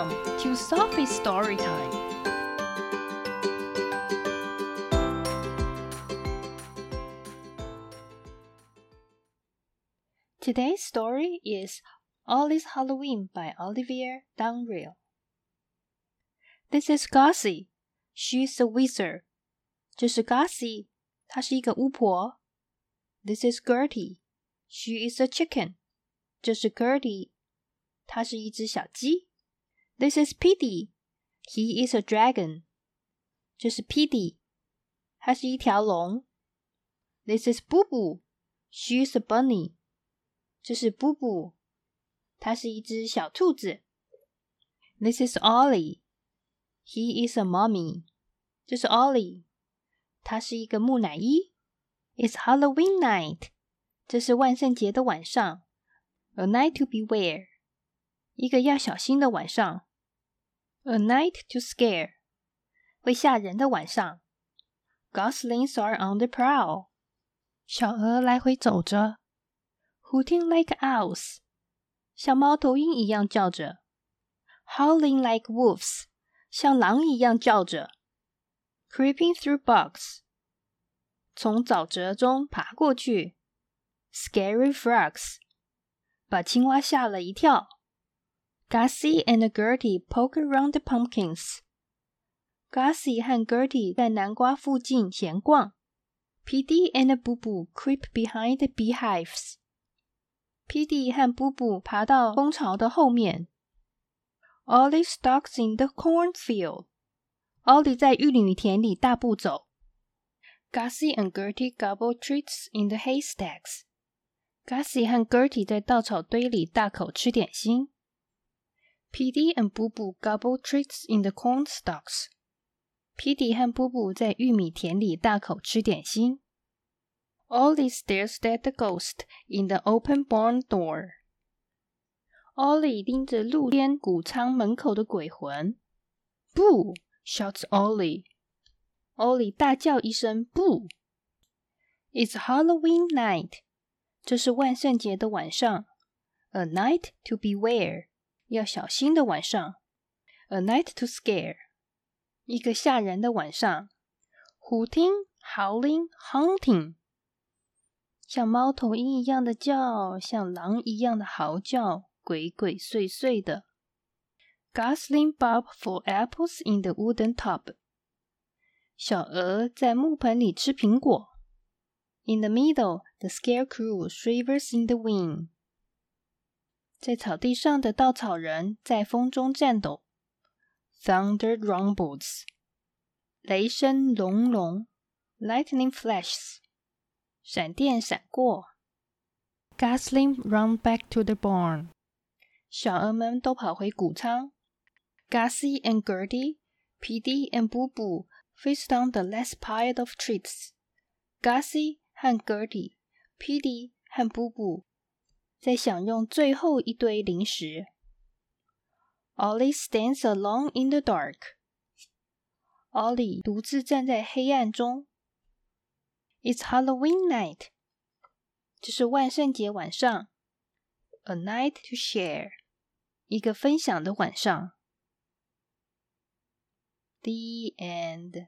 Welcome to Sophie's Story Time. Today's story is Ollie's Halloween by Olivier Dunrea. This is Gossie. She's a wizard. 这是 Gossie，她是一个巫婆。This is Gertie. She is a chicken. 这是 Gertie，它是一只小鸡。this is Peedie. He is a dragon. 这是 Peedie，它是一条龙。This is Boo Boo. She's a bunny. 这是 Boo Boo，它是一只小兔子。This is Ollie. He is a mummy. 这是 Ollie，他是一个木乃伊。It's Halloween night. 这是万圣节的晚上。A night to beware. 一个要小心的晚上。A night to scare，会吓人的晚上。Goslings are on the prowl，小鹅来回走着。Hooting like owls，像猫头鹰一样叫着。Howling like wolves，像狼一样叫着。Creeping through bugs，从沼泽中爬过去。Scary frogs。把青蛙吓了一跳。 Gossie and Gertie poke around the pumpkins. Gossie 和 Gertie 在南瓜附近闲逛。Peedie and Boo Boo creep behind the beehives. Peedie 和 Boo Boo 爬到蜂巢的后面。Ollie stalks in the cornfield. Ollie 在玉米田里大步走。Gossie and Gertie gobble treats in the haystacks. Gossie 和 Gertie 在稻草堆里大口吃点心。Pete and Boo Bubu gobble treats in the corn stalks。Peedie 和 BooBoo 在玉米田里大口吃点心。Ollie stares at the ghost in the open barn door。Ollie 盯着露天谷仓门口的鬼魂。不！shouts Boo! It's Halloween night. 这是万圣节的晚上. A night to beware。要小心的晚上；a night to scare，一个吓人的晚上；hooting、howling、hunting，像猫头鹰一样的叫，像狼一样的嚎叫，鬼鬼祟祟的；gosling bob for apples in the wooden tub，小鹅在木盆里吃苹果。In the middle, the scarecrow shivers in the wind. 在草地上的稻草人在风中颤抖。Thunder rumbles. 雷声隆隆。Lightning flashes. 闪电闪过。Gosling run back to the barn. 小鹅们都跑回谷仓。Gussie and Gertie, P.D. and Boo Boo feast on the last pile of treats. Gussie 和 Gertie、P.D. 和 Boo Boo 在享用最后一堆零食。Ollie stands alone in the dark. Ollie 独自站在黑暗中。It's Halloween night. 这是万圣节晚上。A night to share. 一个分享的晚上。The end.